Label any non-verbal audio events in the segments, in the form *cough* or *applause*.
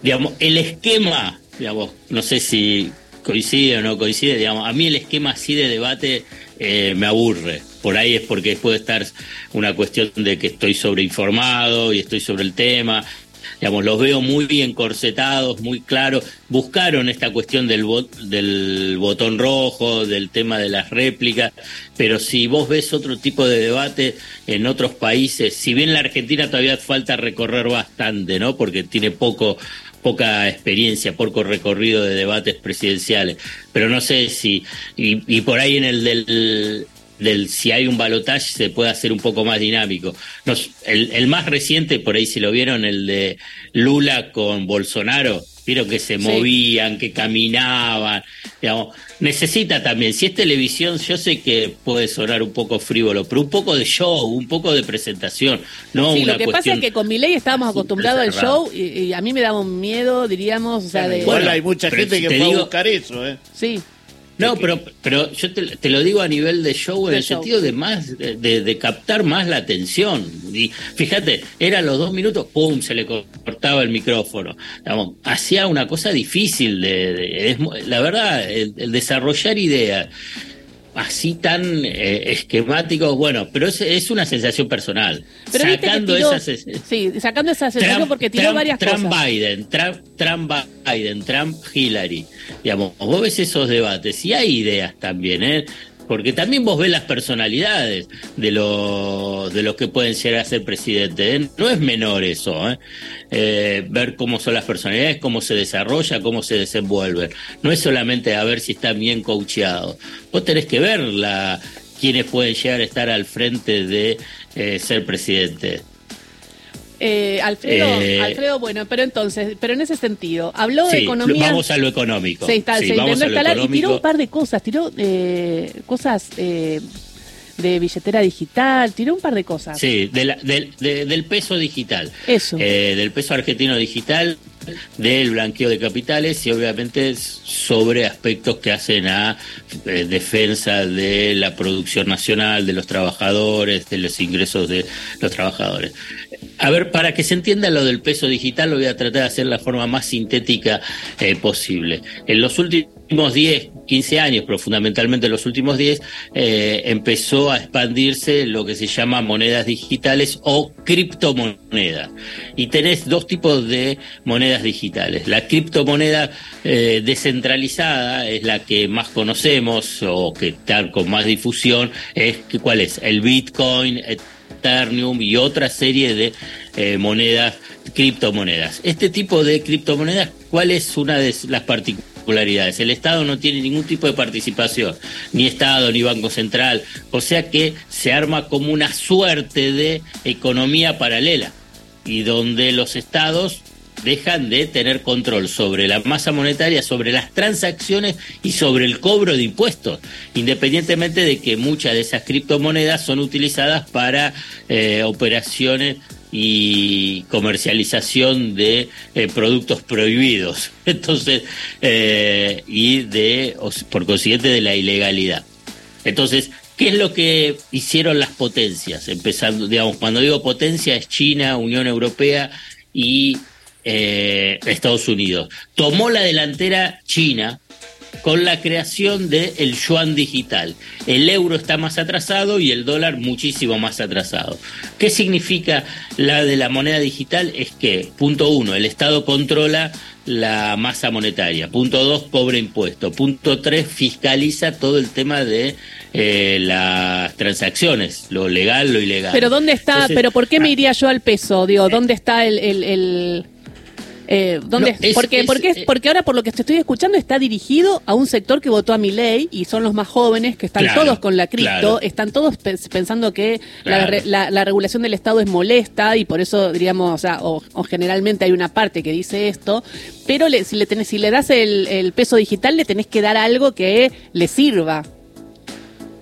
digamos, el esquema, digamos, no sé si coincide o no coincide, digamos, a mí el esquema así de debate eh, me aburre. Por ahí es porque puede estar una cuestión de que estoy sobreinformado y estoy sobre el tema. Digamos, los veo muy encorsetados, muy claros. Buscaron esta cuestión del, del botón rojo, del tema de las réplicas, pero si vos ves otro tipo de debate en otros países, si bien la Argentina todavía falta recorrer bastante, ¿no? Porque tiene poco poca experiencia, poco recorrido de debates presidenciales, pero no sé si, y, por ahí en el del, del si hay un balotaje se puede hacer un poco más dinámico. el, el, más reciente, por ahí si lo vieron, el de Lula con Bolsonaro, vieron que se movían, que caminaban, digamos, necesita también, si es televisión, yo sé que puede sonar un poco frívolo, pero un poco de show, un poco de presentación, no sí, Lo que pasa es que con mi ley estábamos acostumbrados al show y, a mí me daba un miedo, diríamos, o sea, de... Igual hay mucha gente que puede buscar eso, ¿eh? Sí. No, pero, pero yo te, lo digo a nivel de show en el sentido de más, de, captar más la atención. Y fíjate, era los dos minutos, ¡pum! se le cortaba el micrófono. hacía una cosa difícil de, la verdad, el desarrollar ideas así tan eh, esquemáticos, bueno, pero es, es, una sensación personal. sacando esa Sí, sacando esa sensación porque tiró varias Trump cosas. Biden, Trump, Trump Biden, Trump Hillary. Digamos, vos ves esos debates y hay ideas también, ¿eh? Porque también vos ves las personalidades de, los de los que pueden llegar a ser presidente. ¿eh? No es menor eso, ¿eh? ¿eh? ver cómo son las personalidades, cómo se desarrolla, cómo se desenvuelven. No es solamente a ver si están bien coacheados. Vos tenés que ver la, quiénes pueden llegar a estar al frente de eh, ser presidente. Eh, Alfredo, eh, Alfredo, bueno, pero entonces, pero en ese sentido, habló de economía. Vamos a lo económico. Sí, está, se intentó escalar y tiró un par de cosas, tiró eh, cosas eh, de billetera digital, tiró un par de cosas. Sí, del peso digital. Eso. del peso argentino digital, del blanqueo de capitales y obviamente sobre aspectos que hacen a eh, defensa de la producción nacional, de los trabajadores, de los ingresos de los trabajadores. A ver, para que se entienda lo del peso digital, lo voy a tratar de hacer la forma más sintética eh, posible. En los últimos 10, 15 años, pero fundamentalmente en los últimos 10, eh, empezó a expandirse lo que se llama monedas digitales o criptomonedas. Y tenés dos tipos de monedas digitales. La criptomoneda eh, descentralizada es la que más conocemos o que está con más difusión. Es, ¿Cuál es? El Bitcoin, Y otra serie de eh, monedas, criptomonedas. Este tipo de criptomonedas, ¿cuál es una de las particularidades? El Estado no tiene ningún tipo de participación, ni Estado ni Banco Central, o sea que se arma como una suerte de economía paralela y donde los estados dejan de tener control sobre la masa monetaria, sobre las transacciones y sobre el cobro de impuestos, independientemente de que muchas de esas criptomonedas son utilizadas para eh, operaciones y comercialización de eh, productos prohibidos, *laughs* entonces, eh, y de, por consiguiente, de la ilegalidad. Entonces, ¿Qué es lo que hicieron las potencias? Empezando, digamos, cuando digo potencia es China, Unión Europea y eh, Estados Unidos. Tomó la delantera China con la creación del yuan digital. El euro está más atrasado y el dólar muchísimo más atrasado. ¿Qué significa la de la moneda digital? Es que, punto uno, el Estado controla la masa monetaria. Punto dos, cobra impuestos. Punto tres, fiscaliza todo el tema de eh, las transacciones, lo legal, lo ilegal. Pero ¿dónde está? ¿Pero por qué me ah, iría yo al peso? Digo, ¿dónde está el, el eh, ¿dónde, porque, porque, eh, porque ahora por lo que te estoy escuchando está dirigido a un sector que votó a mi ley y son los más jóvenes que están todos con la cripto, están todos pensando que la, regulación del Estado es molesta y por eso diríamos, o, sea, o, generalmente hay una parte que dice esto, pero si, le tenés, si le das el, el peso digital le tenés que dar algo que le sirva.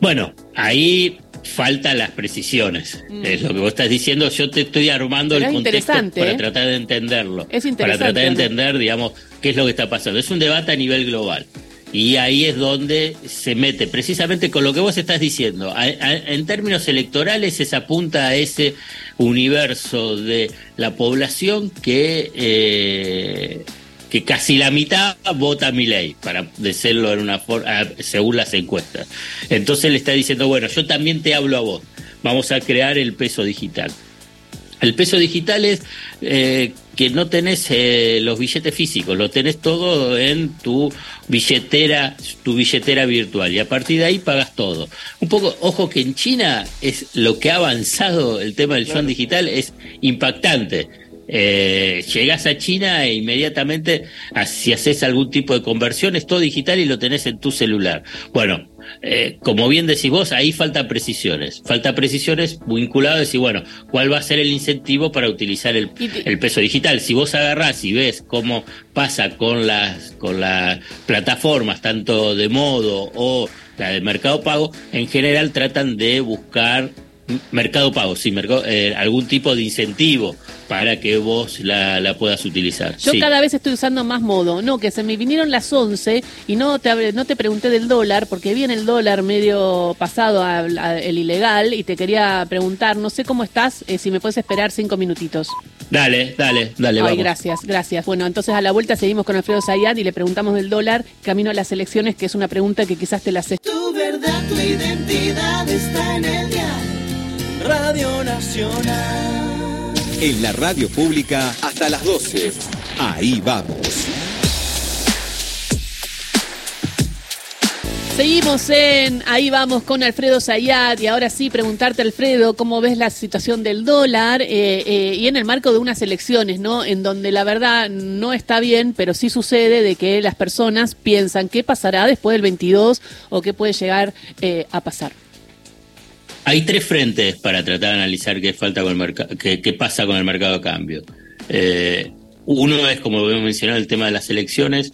Bueno, ahí faltan las precisiones. Mm. Es lo que vos estás diciendo. Yo te estoy armando el contexto para ¿eh? tratar de entenderlo. Es para tratar de entender, digamos, qué es lo que está pasando. Es un debate a nivel global. y ahí es donde se mete, precisamente con lo que vos estás diciendo. en términos electorales, se apunta a ese universo de la población que, eh, que casi la mitad vota a mi ley, para decirlo en una forma, según las encuestas. Entonces le está diciendo, bueno, yo también te hablo a vos, vamos a crear el peso digital. El peso digital es eh, que no tenés eh, los billetes físicos, lo tenés todo en tu billetera, tu billetera virtual y a partir de ahí pagas todo. Un poco, ojo que en China es lo que ha avanzado el tema del yuan digital es impactante. Eh, llegas a China e inmediatamente si haces algún tipo de conversión es todo digital y lo tenés en tu celular. Bueno, eh, como bien decís vos, ahí faltan precisiones. Falta precisiones vinculadas y bueno, ¿cuál va a ser el incentivo para utilizar el, peso digital? Si vos agarrás y ves cómo pasa con las, con las plataformas, tanto de modo o la de mercado pago, en general tratan de buscar mercado pago, sí, mercado, eh, algún tipo de incentivo para que vos la, puedas utilizar. Yo cada vez estoy usando más modo, no, que se me vinieron las 11 y no te, no te pregunté del dólar, porque viene el dólar medio pasado al el ilegal y te quería preguntar, no sé cómo estás, eh, si me puedes esperar cinco minutitos. Dale, dale, dale. Ay, gracias, gracias. Bueno, entonces a la vuelta seguimos con Alfredo Zayat y le preguntamos del dólar camino a las elecciones, que es una pregunta que quizás te la haces. Tu verdad, tu identidad está en el Radio Nacional. En la radio pública hasta las 12. Ahí vamos. Seguimos en Ahí vamos con Alfredo Zayat y ahora sí preguntarte Alfredo cómo ves la situación del dólar eh, eh, y en el marco de unas elecciones, ¿no? En donde la verdad no está bien, pero sí sucede de que las personas piensan qué pasará después del 22 o qué puede llegar eh, a pasar. Hay tres frentes para tratar de analizar qué falta con el qué, pasa con el mercado de cambio. Eh, uno es, como hemos mencionado, el tema de las elecciones.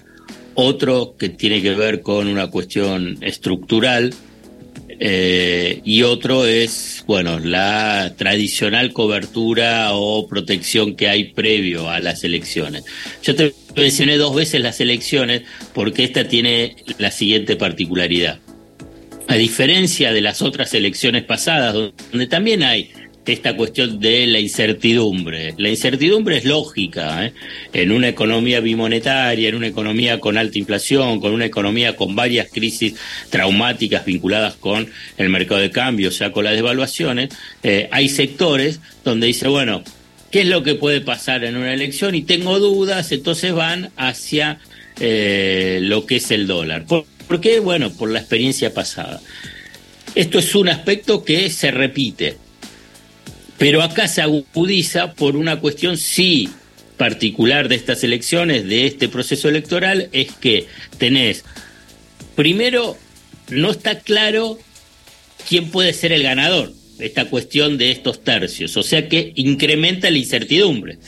Otro que tiene que ver con una cuestión estructural. Eh, y otro es, bueno, la tradicional cobertura o protección que hay previo a las elecciones. Yo te mencioné dos veces las elecciones porque esta tiene la siguiente particularidad a diferencia de las otras elecciones pasadas, donde también hay esta cuestión de la incertidumbre. La incertidumbre es lógica ¿eh? en una economía bimonetaria, en una economía con alta inflación, con una economía con varias crisis traumáticas vinculadas con el mercado de cambio, o sea, con las devaluaciones. Eh, hay sectores donde dice, bueno, ¿qué es lo que puede pasar en una elección? Y tengo dudas, entonces van hacia eh, lo que es el dólar. ¿Por qué? Bueno, por la experiencia pasada. Esto es un aspecto que se repite, pero acá se agudiza por una cuestión sí particular de estas elecciones, de este proceso electoral, es que tenés, primero, no está claro quién puede ser el ganador esta cuestión de estos tercios, o sea que incrementa la incertidumbre,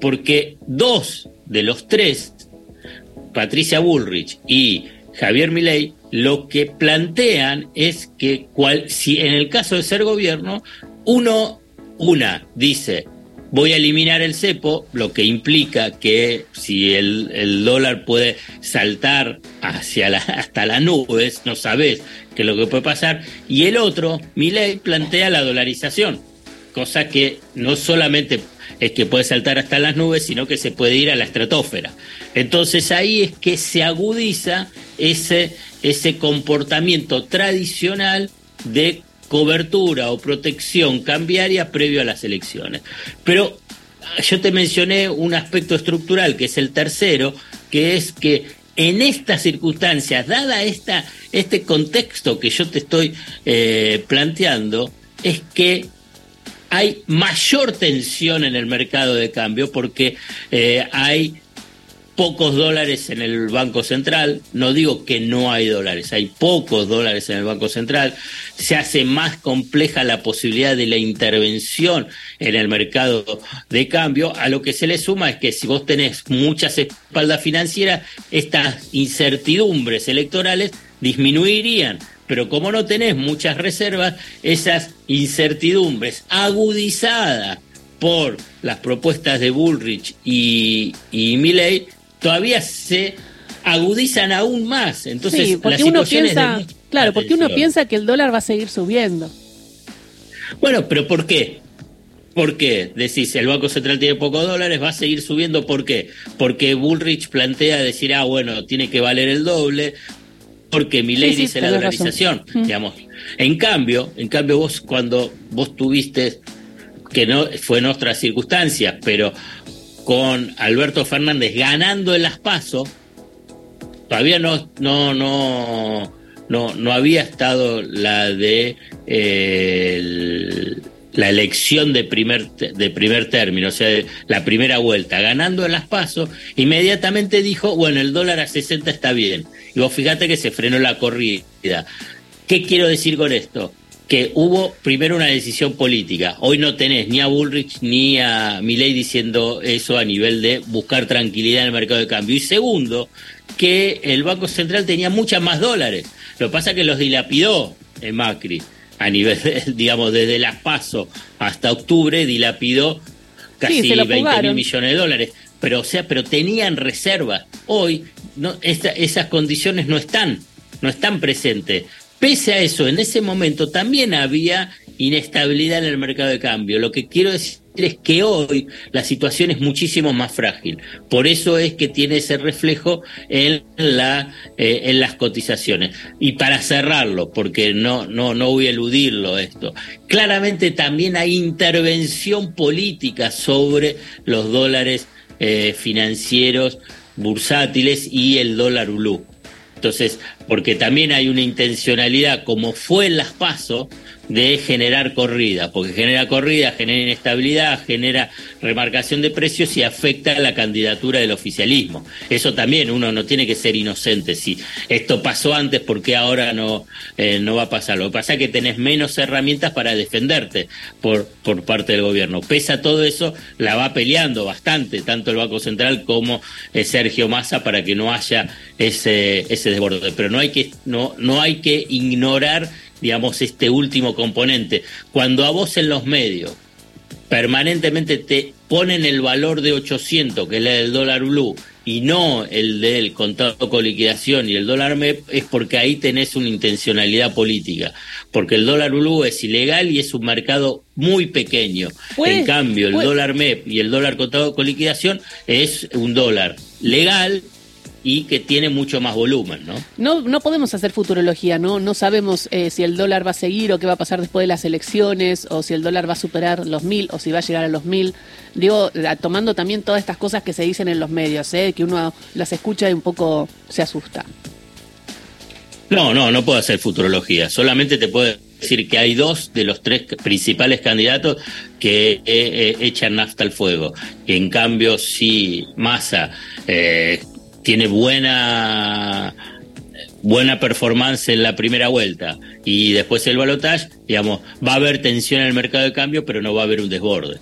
porque dos de los tres, Patricia Bullrich y Javier Milei, lo que plantean es que cual, si en el caso de ser gobierno, uno, una, dice, voy a eliminar el cepo, lo que implica que si el, dólar puede saltar hacia la, hasta las nubes, no sabes qué es lo que puede pasar, y el otro, Milei, plantea la dolarización, cosa que no solamente es que puede saltar hasta las nubes, sino que se puede ir a la estratosfera. Entonces ahí es que se agudiza ese, ese comportamiento tradicional de cobertura o protección cambiaria previo a las elecciones. Pero yo te mencioné un aspecto estructural, que es el tercero, que es que en estas circunstancias, dada esta, este contexto que yo te estoy eh, planteando, es que hay mayor tensión en el mercado de cambio porque eh, hay pocos dólares en el Banco Central, no digo que no hay dólares, hay pocos dólares en el Banco Central, se hace más compleja la posibilidad de la intervención en el mercado de cambio, a lo que se le suma es que si vos tenés muchas espaldas financieras, estas incertidumbres electorales disminuirían. Pero como no tenés muchas reservas, esas incertidumbres agudizadas por las propuestas de Bullrich y, y Milley todavía se agudizan aún más. Entonces, sí, porque uno piensa, claro, porque uno piensa que el dólar va a seguir subiendo. Bueno, pero ¿por qué? ¿Por qué? Decís, el Banco Central tiene pocos dólares, va a seguir subiendo. ¿Por qué? Porque Bullrich plantea decir, ah, bueno, tiene que valer el doble, porque mi ley dice la dolarización, digamos. En cambio, en cambio vos cuando vos tuviste, que no fue en otras circunstancias, pero con Alberto Fernández ganando en las PASO, todavía no, no, no, no, no había estado la de eh, la elección de primer, de primer término, o sea, la primera vuelta, ganando en las pasos, inmediatamente dijo, bueno, el dólar a 60 está bien. Y vos fíjate que se frenó la corrida. ¿Qué quiero decir con esto? Que hubo primero una decisión política. Hoy no tenés ni a Bullrich ni a Milley diciendo eso a nivel de buscar tranquilidad en el mercado de cambio. Y segundo, que el Banco Central tenía muchas más dólares. Lo que pasa es que los dilapidó en Macri a nivel, *laughs* digamos, desde las PASO hasta octubre, dilapidó casi 20 mil millones de dólares. Pero, o sea, pero tenían reservas. Hoy no, esas condiciones no están, no están presentes. Pese a eso, en ese momento también había inestabilidad en el mercado de cambio. Lo que quiero decir es que hoy la situación es muchísimo más frágil. Por eso es que tiene ese reflejo en, la, eh, en las cotizaciones. Y para cerrarlo, porque no, no, no voy a eludirlo esto, claramente también hay intervención política sobre los dólares eh, financieros bursátiles y el dólar ULU. Entonces, porque también hay una intencionalidad, como fue en las PASO, de generar corrida, porque genera corrida, genera inestabilidad, genera remarcación de precios y afecta a la candidatura del oficialismo. Eso también uno no tiene que ser inocente. Si esto pasó antes, ¿por qué ahora no, eh, no va a pasar? Lo que pasa es que tenés menos herramientas para defenderte por, por parte del gobierno. Pesa todo eso, la va peleando bastante, tanto el Banco Central como eh, Sergio Massa, para que no haya ese, ese desborde. Pero no hay que, no, no hay que ignorar digamos, este último componente. Cuando a vos en los medios permanentemente te ponen el valor de 800, que es el del dólar blue, y no el del contado con liquidación y el dólar MEP, es porque ahí tenés una intencionalidad política. Porque el dólar blue es ilegal y es un mercado muy pequeño. En cambio, el dólar MEP y el dólar contado con liquidación es un dólar legal y que tiene mucho más volumen, ¿no? No, no podemos hacer futurología, ¿no? No sabemos eh, si el dólar va a seguir o qué va a pasar después de las elecciones, o si el dólar va a superar los mil, o si va a llegar a los mil. Digo, tomando también todas estas cosas que se dicen en los medios, ¿eh? que uno las escucha y un poco se asusta. No, no, no puedo hacer futurología. Solamente te puedo decir que hay dos de los tres principales candidatos que eh, echan nafta al fuego. En cambio, si Massa tiene buena buena performance en la primera vuelta y después el balotaje, digamos, va a haber tensión en el mercado de cambio, pero no va a haber un desborde.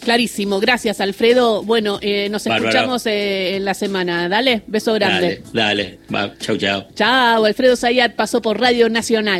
Clarísimo, gracias Alfredo. Bueno, eh, nos escuchamos eh, en la semana. Dale, beso grande. Dale, dale. chau, chau. Chau, Alfredo Zayat pasó por Radio Nacional.